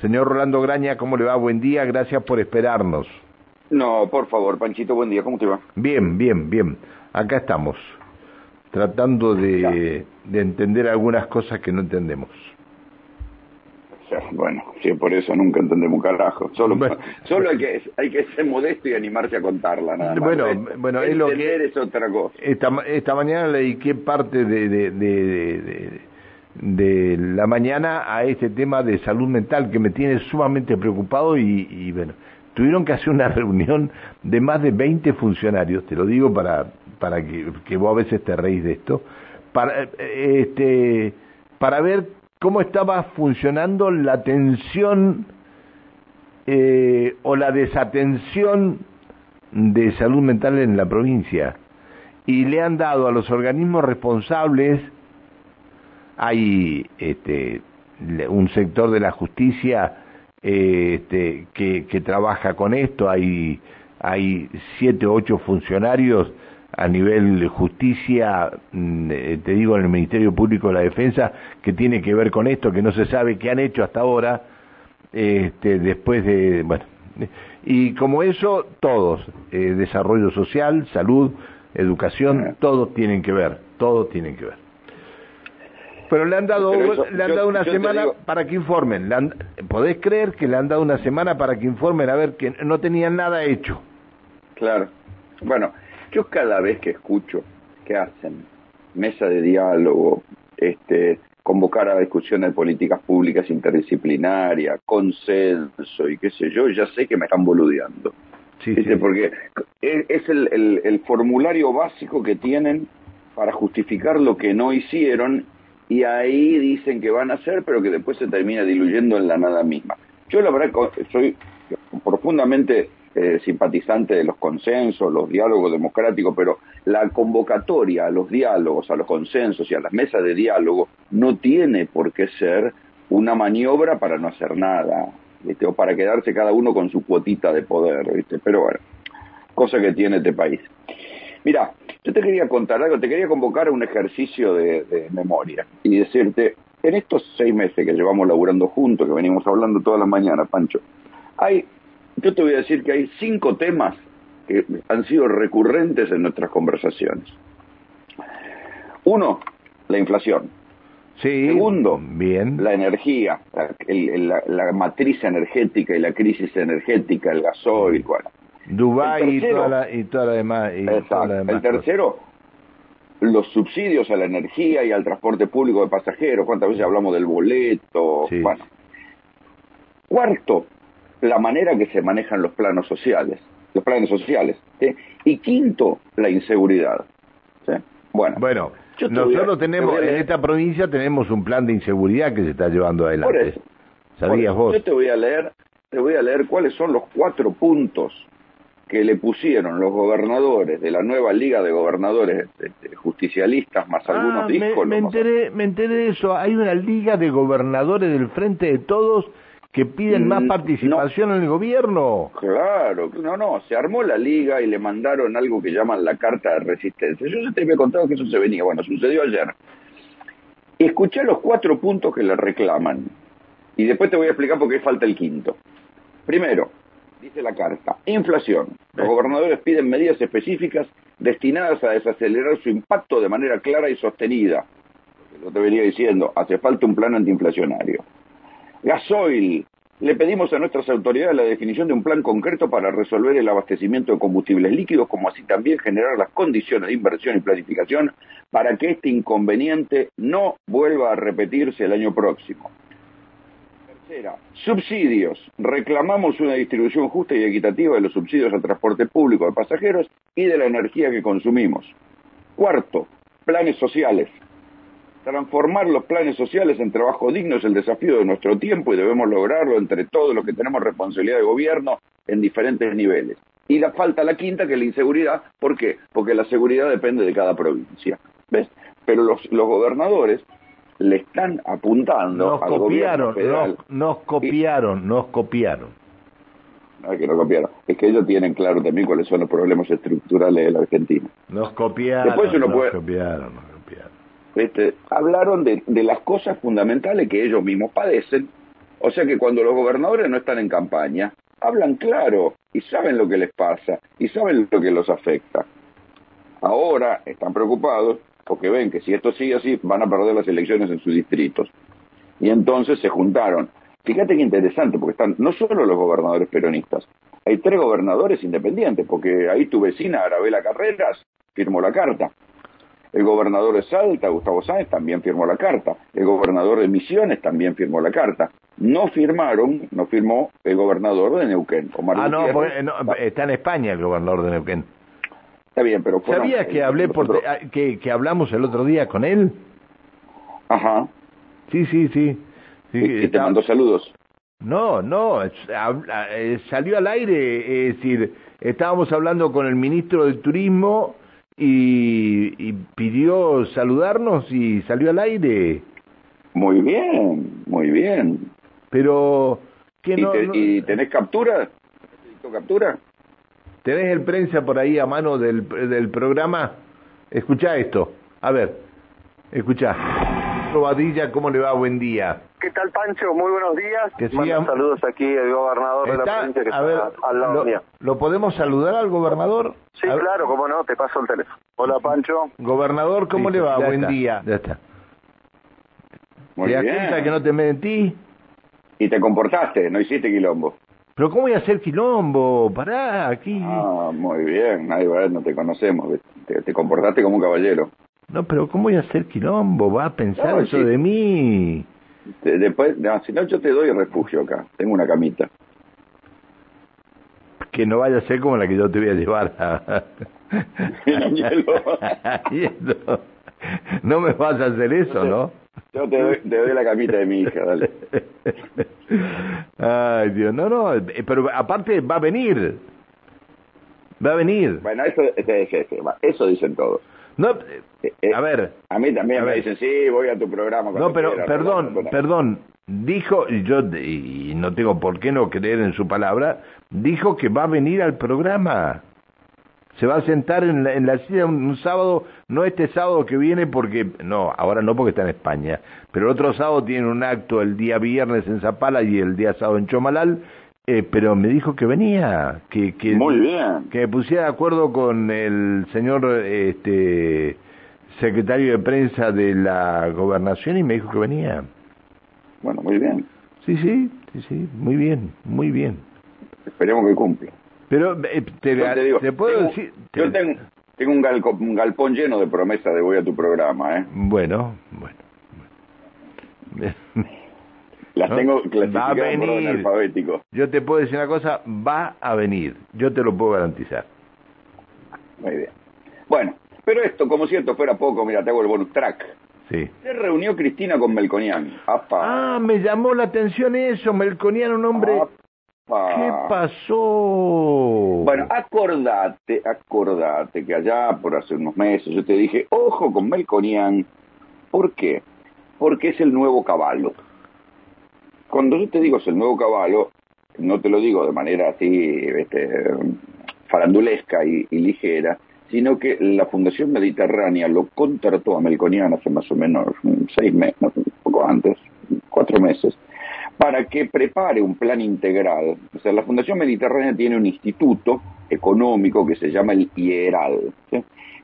Señor Rolando Graña, ¿cómo le va? Buen día, gracias por esperarnos. No, por favor, Panchito, buen día, ¿cómo te va? Bien, bien, bien. Acá estamos, tratando de, de entender algunas cosas que no entendemos. Bueno, sí, por eso nunca entendemos carajo. Solo, solo hay que hay que ser modesto y animarse a contarla, nada más. Bueno, bueno es lo que es otra cosa. Esta, esta mañana le dediqué parte de, de, de, de, la mañana a este tema de salud mental que me tiene sumamente preocupado y, bueno, tuvieron que hacer una reunión de más de 20 funcionarios, te lo digo para para que, que vos a veces te reís de esto, para este para ver cómo estaba funcionando la atención eh, o la desatención de salud mental en la provincia. Y le han dado a los organismos responsables, hay este, un sector de la justicia este, que, que trabaja con esto, hay, hay siete o ocho funcionarios a nivel justicia, mm, eh, te digo, en el Ministerio Público de la Defensa, que tiene que ver con esto, que no se sabe qué han hecho hasta ahora, este, después de, bueno, y como eso, todos, eh, desarrollo social, salud, educación, todos tienen que ver, todos tienen que ver. Pero le han dado, le han dado una semana para que informen. ¿Podés creer que le han dado una semana para que informen a ver que no tenían nada hecho? Claro. Bueno, yo cada vez que escucho que hacen mesa de diálogo, este, convocar a discusiones de políticas públicas interdisciplinarias, consenso y qué sé yo, ya sé que me están boludeando. Sí, Porque es el, el formulario básico que tienen para justificar lo que no hicieron y ahí dicen que van a hacer, pero que después se termina diluyendo en la nada misma. Yo la verdad soy profundamente eh, simpatizante de los consensos, los diálogos democráticos, pero la convocatoria a los diálogos, a los consensos y a las mesas de diálogo no tiene por qué ser una maniobra para no hacer nada, o para quedarse cada uno con su cuotita de poder, ¿viste? pero bueno, cosa que tiene este país. Mira, yo te quería contar algo, te quería convocar a un ejercicio de, de memoria y decirte, en estos seis meses que llevamos laburando juntos, que venimos hablando todas las mañanas, Pancho, hay yo te voy a decir que hay cinco temas que han sido recurrentes en nuestras conversaciones. Uno, la inflación. Sí, Segundo, bien. la energía, la, matriz energética y la crisis energética, el gasoil, bueno. Dubái y, toda la, y toda la demás. el tercero, los subsidios a la energía y al transporte público de pasajeros. ¿Cuántas veces hablamos del boleto? Bueno. Cuarto, la manera que se manejan los planos sociales, los planes sociales. Y quinto, la inseguridad. Bueno, bueno nosotros tenemos, en esta provincia tenemos un plan de inseguridad que se está llevando adelante. ¿Sabías vos? Yo te voy a leer, te voy a leer cuáles son los cuatro puntos que le pusieron los gobernadores de la nueva liga de gobernadores este, justicialistas más algunos ah, discos. Me, enteré, me enteré de eso. Hay una liga de gobernadores del Frente de Todos que piden más mm, participación en el gobierno. Claro, no, no, se armó la liga y le mandaron algo que llaman la carta de resistencia. Yo ya te había contado que eso se venía, bueno, sucedió ayer. Escuché los cuatro puntos que le reclaman y después te voy a explicar por qué falta el quinto. Primero, dice la carta, inflación. Los gobernadores piden medidas específicas destinadas a desacelerar su impacto de manera clara y sostenida. Lo te venía diciendo, hace falta un plan antiinflacionario. Gasoil. Le pedimos a nuestras autoridades la definición de un plan concreto para resolver el abastecimiento de combustibles líquidos, como así también generar las condiciones de inversión y planificación para que este inconveniente no vuelva a repetirse el año próximo. Tercera, subsidios. Reclamamos una distribución justa y equitativa de los subsidios al transporte público de pasajeros y de la energía que consumimos. Cuarto, planes sociales. Transformar los planes sociales en trabajo digno es el desafío de nuestro tiempo y debemos lograrlo entre todos los que tenemos responsabilidad de gobierno en diferentes niveles. Y la falta la quinta, que es la inseguridad. ¿Por qué? Porque la seguridad depende de cada provincia. ¿Ves? Pero los, gobernadores le están apuntando nos al copiaron, federal. Nos, copiaron, nos copiaron. No es que no copiaron, es que ellos tienen claro también cuáles son los problemas estructurales de la Argentina. Nos copiaron, Después uno nos puede... copiaron. Este, hablaron de, las cosas fundamentales que ellos mismos padecen, O sea que cuando los gobernadores no están en campaña, hablan claro y saben lo que les pasa y saben lo que los afecta. Ahora están preocupados porque ven que si esto sigue así van a perder las elecciones en sus distritos. Y entonces se juntaron. Fíjate qué interesante, porque están no solo los gobernadores peronistas, hay tres gobernadores independientes, porque ahí tu vecina, Arabela Carreras, firmó la carta. El gobernador de Salta, Gustavo Sáenz, también firmó la carta. El gobernador de Misiones también firmó la carta. No firmaron, no firmó el gobernador de Neuquén. ah, no, está en España el gobernador de Neuquén. Está bien, pero... ¿Sabías que, hablé por, que, que hablamos el otro día con él? Ajá. Sí, sí, sí. sí te mandó saludos? No, no, eh, salió al aire, es decir, estábamos hablando con el ministro de Turismo y, pidió saludarnos y salió al aire. Muy bien, muy bien. Pero... ¿Y, no, ¿Y tenés captura? captura? ¿Tenés el prensa por ahí a mano del, del programa? Escucha esto. A ver, escucha. Robadilla, ¿cómo le va? Buen día. ¿Qué tal, Pancho? Muy buenos días. Que saludos aquí al gobernador de la provincia que está al lado lo, mío. ¿Lo podemos saludar al gobernador? Sí, claro, cómo no, te paso el teléfono. Hola, Pancho. Gobernador, ¿cómo le va? Buen día. Ya está. Muy ¿Te cuenta que no te metí? Y te comportaste, no hiciste quilombo. ¿Pero cómo voy a hacer quilombo? Pará, aquí. Ah, muy bien. Nadie, no te conocemos. te comportaste como un caballero. No, pero ¿cómo voy a hacer quilombo? ¿Va a pensar eso de mí? Después, si no, yo te doy refugio acá. Tengo una camita. Que no vaya a ser como la que yo te voy a llevar a... no me vas a hacer eso, ¿no? Yo te doy, te doy la camita de mi hija, dale. Ay, Dios, no, no, pero aparte va a venir. Va a venir. Bueno, eso, eso dicen todos. No, eh, eh, a ver. A mí también me dicen, sí, voy a tu programa. No, pero perdón, perdón. Dijo, y yo y no tengo por qué no creer en su palabra, dijo que va a venir al programa. Se va a sentar en la, en la silla un, sábado, no este sábado que viene porque, no, ahora no porque está en España, pero el otro sábado tiene un acto el día viernes en Zapala y el día sábado en Chomalal, eh, pero me dijo que venía, que, que, Muy bien. que me pusiera de acuerdo con el señor este, secretario de prensa de la gobernación y me dijo que venía. Bueno, muy bien. Sí, sí, sí, sí, muy bien, muy bien. Esperemos que cumpla. Pero eh, te, puedo decir... Yo tengo, tengo un, un, galpón lleno de promesas de voy a tu programa, ¿eh? Bueno, bueno. bueno. Las tengo clasificadas va a venir. alfabético. Yo te puedo decir una cosa, va a venir. Yo te lo puedo garantizar. Muy bien. Bueno, pero esto, como si esto fuera poco, mira, te hago el bonus track. Sí. Se reunió Cristina con Melconian. Ah, me llamó la atención eso, Melconian, un hombre... ¿Qué pasó? Bueno, acordate, acordate que allá por hace unos meses yo te dije, ojo con Melconian. ¿Por qué? Porque es el nuevo caballo cuando yo te digo es el nuevo caballo, no te lo digo de manera así este, farandulesca y, ligera, sino que la Fundación Mediterránea lo contrató a Melconian hace más o menos seis meses, un poco antes, cuatro meses, para que prepare un plan integral. O sea, la Fundación Mediterránea tiene un instituto económico que se llama el IERAL.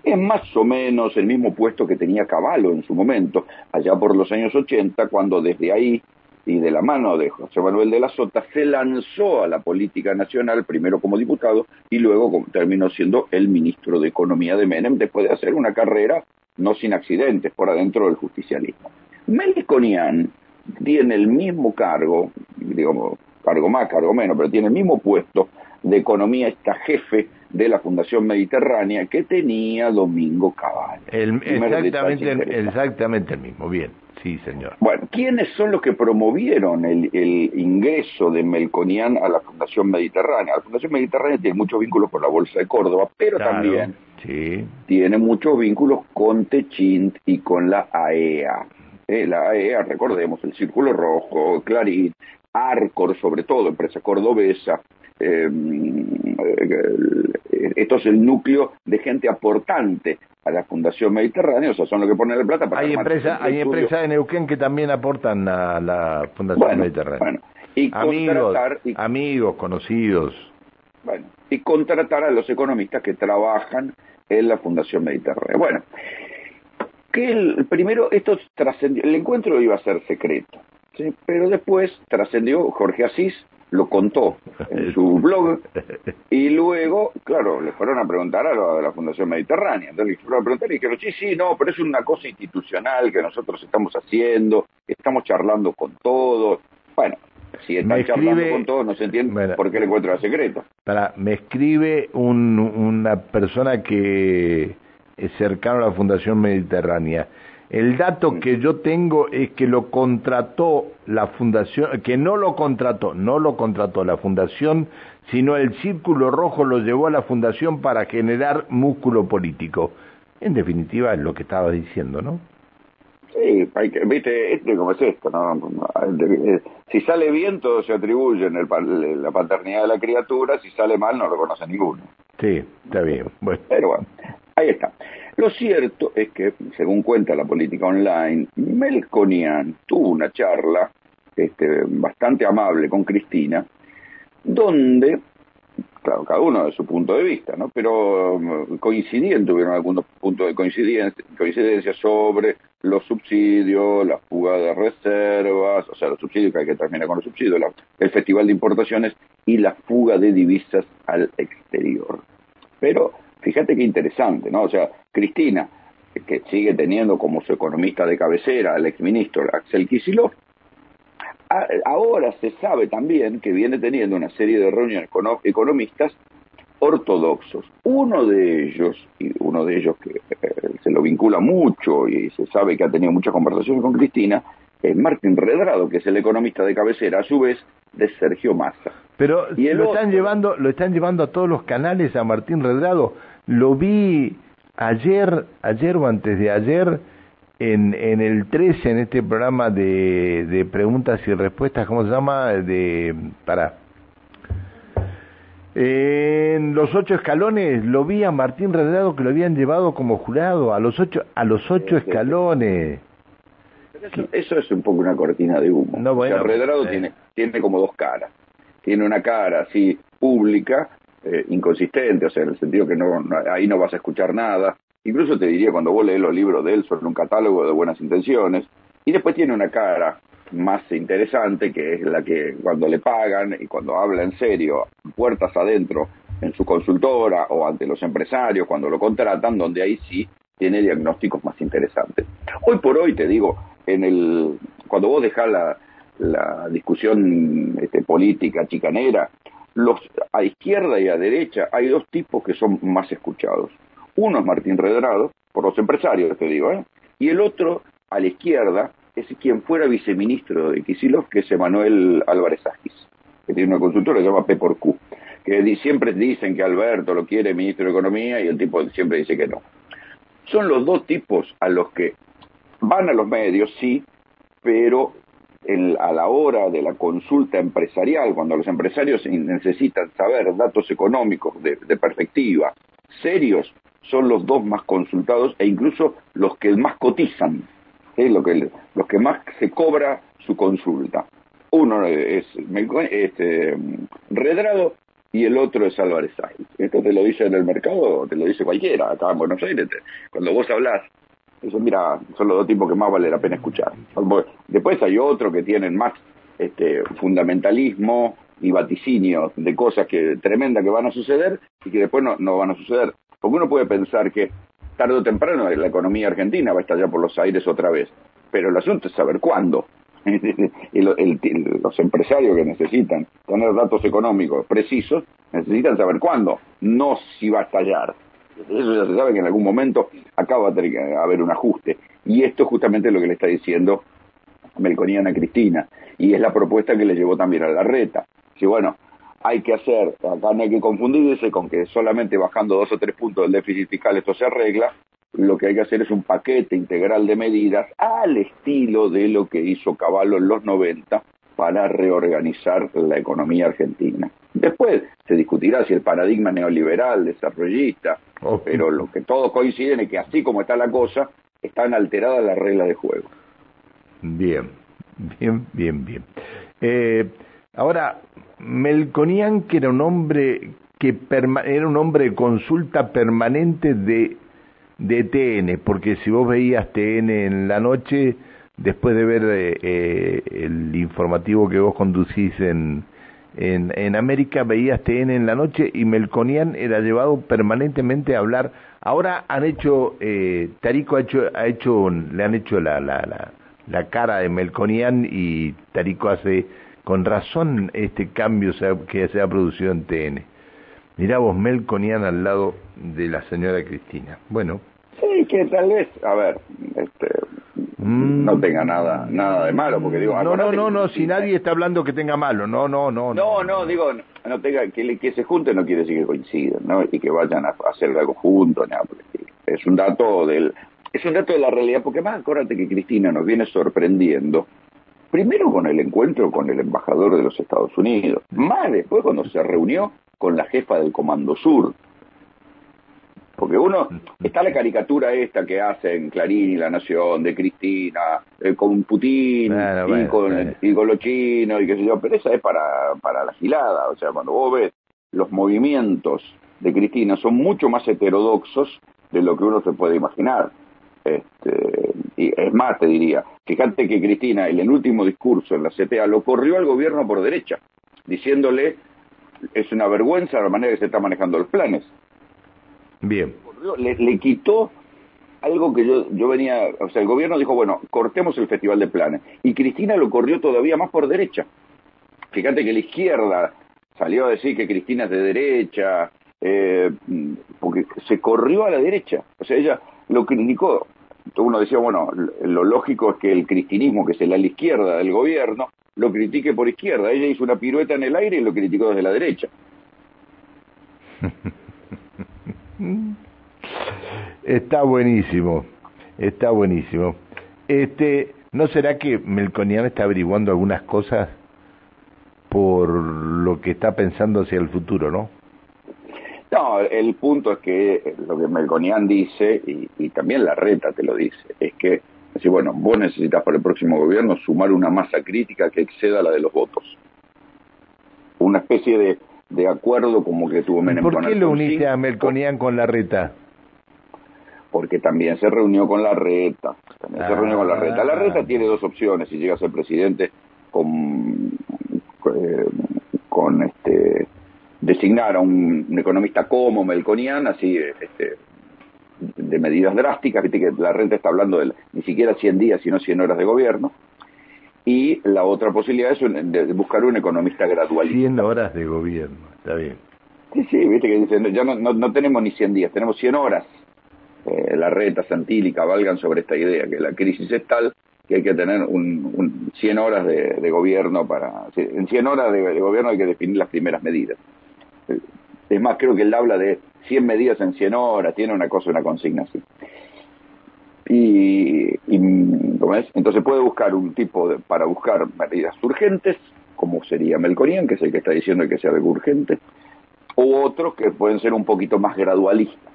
Es más o menos el mismo puesto que tenía Caballo en su momento, allá por los años 80, cuando desde ahí y de la mano de José Manuel de la Sota se lanzó a la política nacional, primero como diputado y luego terminó siendo el ministro de Economía de Menem, después de hacer una carrera no sin accidentes por adentro del justicialismo. Meliconian tiene el mismo cargo, digamos, cargo más, cargo menos, pero tiene el mismo puesto de economía, está jefe de la Fundación Mediterránea que tenía Domingo Caballo. exactamente, exactamente el mismo, bien. Sí, señor. Bueno, ¿quiénes son los que promovieron el, ingreso de Melconian a la Fundación Mediterránea? La Fundación Mediterránea tiene muchos vínculos con la Bolsa de Córdoba, pero también tiene muchos vínculos con Techint y con la AEA. Eh, la AEA, recordemos, el Círculo Rojo, Clarín, Arcor, sobre todo, empresa cordobesa, eh, esto es el núcleo de gente aportante a la Fundación Mediterránea, o sea, son los que ponen la plata para... Hay empresas hay empresas en Neuquén que también aportan a la Fundación Mediterránea. Bueno, y amigos, amigos, conocidos. Bueno, y contratar a los economistas que trabajan en la Fundación Mediterránea. Bueno, que el, primero esto trascendió, el encuentro iba a ser secreto, ¿sí? pero después trascendió, Jorge Asís lo contó en su blog y luego, claro, le fueron a preguntar a la, la Fundación Mediterránea, entonces le fueron a preguntar y dijeron, sí, sí, no, pero es una cosa institucional que nosotros estamos haciendo, estamos charlando con todos, bueno, si están charlando con todos no se entiende por qué el encuentro era secreto. Para, me escribe un, una persona que cercano a la Fundación Mediterránea. El dato que yo tengo es que lo contrató la fundación, que no lo contrató, no lo contrató la fundación, sino el Círculo Rojo lo llevó a la fundación para generar músculo político. En definitiva, es lo que estaba diciendo, ¿no? Sí, viste, este como es esto, ¿no? Si sale bien, todo se atribuye en la paternidad de la criatura, si sale mal, no lo conoce ninguno. Sí, está bien. Bueno. Pero bueno, ahí está. Lo cierto es que, según cuenta la política online, Melconian tuvo una charla este, bastante amable con Cristina, donde, claro, cada uno de su punto de vista, ¿no? pero um, coincidían, tuvieron algunos puntos de coincidencia, coincidencia sobre los subsidios, la fuga de reservas, o sea, los subsidios que hay que terminar con los subsidios, el festival de importaciones y la fuga de divisas al exterior. Pero fíjate qué interesante, ¿no? O sea, Cristina, que sigue teniendo como su economista de cabecera al exministro Axel Kisilov, ahora se sabe también que viene teniendo una serie de reuniones con economistas ortodoxos. Uno de ellos, y uno de ellos que eh, se lo vincula mucho y se sabe que ha tenido muchas conversaciones con Cristina, es Martín Redrado, que es el economista de cabecera, a su vez, de Sergio Massa. Pero lo están llevando, lo están llevando a todos los canales a Martín Redrado. Lo vi ayer, ayer o antes de ayer, en, en el 13, en este programa de, de preguntas y respuestas, ¿cómo se llama? De, para, en los ocho escalones lo vi a Martín Redrado que lo habían llevado como jurado a los ocho a los ocho escalones. Eso, es un poco una cortina de humo. No, bueno, Redrado eh. tiene tiene como dos caras. Tiene una cara así pública, eh, inconsistente, o sea, en el sentido que no, ahí no vas a escuchar nada. Incluso te diría cuando vos lees los libros de él son un catálogo de buenas intenciones. Y después tiene una cara más interesante, que es la que cuando le pagan y cuando habla en serio, puertas adentro en su consultora o ante los empresarios, cuando lo contratan, donde ahí sí tiene diagnósticos más interesantes. Hoy por hoy, te digo, en el, cuando vos dejás la, la discusión este, política chicanera, los, a izquierda y a derecha hay dos tipos que son más escuchados. Uno es Martín Redrado, por los empresarios te digo, ¿eh? y el otro a la izquierda es quien fuera viceministro de Kisilov, que es Emanuel Álvarez Agis, que tiene una consultora que se llama P por Q, que siempre dicen que Alberto lo quiere ministro de Economía y el tipo siempre dice que no. Son los dos tipos a los que van a los medios, sí, pero a la hora de la consulta empresarial, cuando los empresarios necesitan saber datos económicos de, perspectiva serios, son los dos más consultados e incluso los que más cotizan lo que, los que más se cobra su consulta. Uno es este, Redrado y el otro es Álvarez Sáenz. Esto te lo dice en el mercado, te lo dice cualquiera, acá en Buenos Aires. cuando vos hablas, eso mira, son los dos tipos que más vale la pena escuchar. Después hay otro que tienen más este, fundamentalismo y vaticinio de cosas que tremendas que van a suceder y que después no, no van a suceder. Porque uno puede pensar que tarde o temprano la economía argentina va a estallar por los aires otra vez. Pero el asunto es saber cuándo. y los empresarios que necesitan tener datos económicos precisos necesitan saber cuándo, no si va a estallar. Eso ya se sabe que en algún momento acaba de haber un ajuste. Y esto es justamente lo que le está diciendo Melconiana Cristina. Y es la propuesta que le llevó también a la reta. Si bueno, hay que hacer, acá no hay que confundirse con que solamente bajando dos o tres puntos del déficit fiscal esto se arregla, lo que hay que hacer es un paquete integral de medidas al estilo de lo que hizo Caballo en los 90 para reorganizar la economía argentina. Después se discutirá si el paradigma neoliberal, desarrollista, pero lo que todos coinciden es que así como está la cosa, están alteradas las reglas de juego. Bien, bien, bien, bien. Eh, ahora, Melconian, que era un hombre que era un hombre de consulta permanente de, de TN, porque si vos veías TN en la noche, después de ver eh, eh, el informativo que vos conducís en, en, en, América, veías TN en la noche y Melconian era llevado permanentemente a hablar. Ahora han hecho, eh, Tarico ha hecho, ha hecho, le han hecho la, la, la, la cara de Melconian y Tarico hace con razón este cambio que se ha producido en TN. Mirá vos, Melconian al lado de la señora Cristina. Bueno. Sí, que tal vez, a ver, este, mm. no tenga nada nada de malo, porque digo... No, no, no, no, si nadie está hablando que tenga malo, no, no, no. No, no, digo, no tenga, que, que se junten no quiere decir que coincidan, ¿no? Y que vayan a, hacer algo juntos, nada, es un dato del... Es un dato de la realidad, porque más acuérdate que Cristina nos viene sorprendiendo primero con el encuentro con el embajador de los Estados Unidos, más después cuando se reunió con la jefa del Comando Sur. Porque uno, está la caricatura esta que hacen Clarín y La Nación, de Cristina, eh, con Putin y, con, y, con, los chinos y qué sé yo, pero esa es para, para la gilada, o sea, cuando vos ves los movimientos de Cristina son mucho más heterodoxos de lo que uno se puede imaginar. Este, y es más, te diría, fíjate que Cristina en el último discurso en la CTA lo corrió al gobierno por derecha, diciéndole es una vergüenza la manera que se está manejando los planes. Bien. Le, quitó algo que yo, yo venía, o sea, el gobierno dijo, bueno, cortemos el Festival de Planes. Y Cristina lo corrió todavía más por derecha. Fíjate que la izquierda salió a decir que Cristina es de derecha, eh, porque se corrió a la derecha. O sea, ella lo criticó. Uno decía, bueno, lo lógico es que el cristinismo, que es la izquierda del gobierno, lo critique por izquierda. Ella hizo una pirueta en el aire y lo criticó desde la derecha. Está buenísimo, está buenísimo. Este, ¿no será que Melconian está averiguando algunas cosas por lo que está pensando hacia el futuro, no? No, el punto es que lo que Melconian dice, y, también la reta te lo dice, es que Así bueno, vos necesitas para el próximo gobierno sumar una masa crítica que exceda la de los votos. Una especie de, de acuerdo como que tuvo Menem ¿Por qué lo uniste a Melconian con la reta? Porque también se reunió con la reta. También se reunió con la reta. La reta ah. tiene dos opciones si llega a ser presidente con, eh, con este designar a un, un, economista como Melconian, así este, de medidas drásticas, viste que la renta está hablando de ni siquiera 100 días, sino 100 horas de gobierno. Y la otra posibilidad es de buscar un economista gradual. 100 horas de gobierno, está bien. Sí, sí, viste que dicen, ya no, no, tenemos ni 100 días, tenemos 100 horas. Eh, la reta, Santilli cabalgan sobre esta idea, que la crisis es tal que hay que tener un, un 100 horas de, gobierno para... En 100 horas de, gobierno hay que definir las primeras medidas. Es más, creo que él habla de 100 medidas en 100 horas, tiene una cosa, una consigna así. Y, ¿cómo es? entonces puede buscar un tipo de, para buscar medidas urgentes, como sería Melconian, que es el que está diciendo que sea algo urgente, o otros que pueden ser un poquito más gradualistas.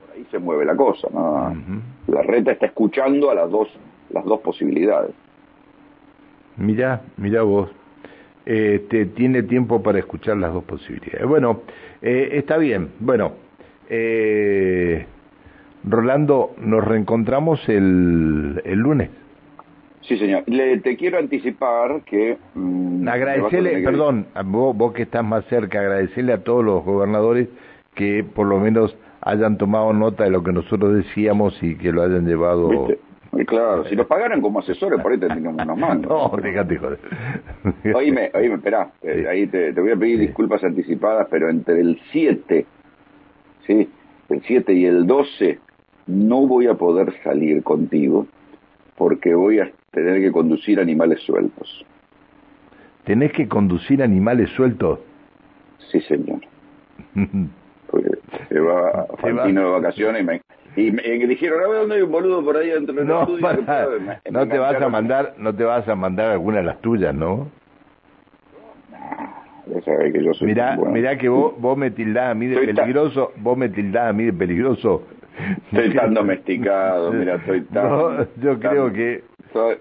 Por ahí se mueve la cosa, ¿no? La reta está escuchando a las dos, las dos posibilidades. Mirá, mirá vos este, tiene tiempo para escuchar las dos posibilidades. Bueno, eh, está bien. Bueno, eh, Rolando, nos reencontramos el, el lunes. Sí, señor. Le, te quiero anticipar que... Mm, agradecerle, perdón, vos, vos que estás más cerca, agradecerle a todos los gobernadores que por lo menos hayan tomado nota de lo que nosotros decíamos y que lo hayan llevado... Claro, si los pagaran como asesores, por ahí tendríamos unos más. No, fíjate, joder. Oíme, oíme, espera, eh, ahí te, voy a pedir disculpas anticipadas, pero entre el 7, ¿sí? El 7 y el 12 no voy a poder salir contigo porque voy a tener que conducir animales sueltos. ¿Tenés que conducir animales sueltos? Sí, señor. porque se va Fantino de vacaciones y me, Y me, dijeron, a ver dónde hay un boludo por ahí dentro del no, estudio. no te vas a mandar, no te vas a mandar alguna de las tuyas, ¿no? que yo soy mirá, mirá que vos, vos me tildás a mí de peligroso, vos me tildás a mí de peligroso. Estoy tan domesticado, mira, estoy tan... No, yo creo que...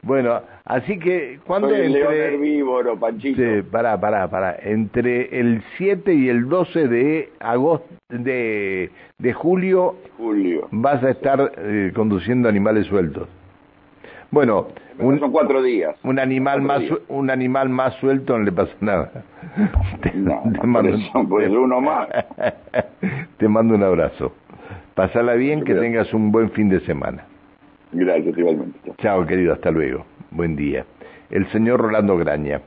bueno, así que, ¿cuándo soy el entre... herbívoro, Panchito. Sí, pará, pará, pará. Entre el 7 y el 12 de agosto, de, de julio, julio, vas a estar eh, conduciendo animales sueltos. Bueno, un, son cuatro días. Un animal más un animal más suelto no le pasa nada. Te, mando, pues uno más. te mando un abrazo. Pasala bien, que tengas un buen fin de semana. Gracias, igualmente. Chao, querido, hasta luego. Buen día. El señor Rolando Graña.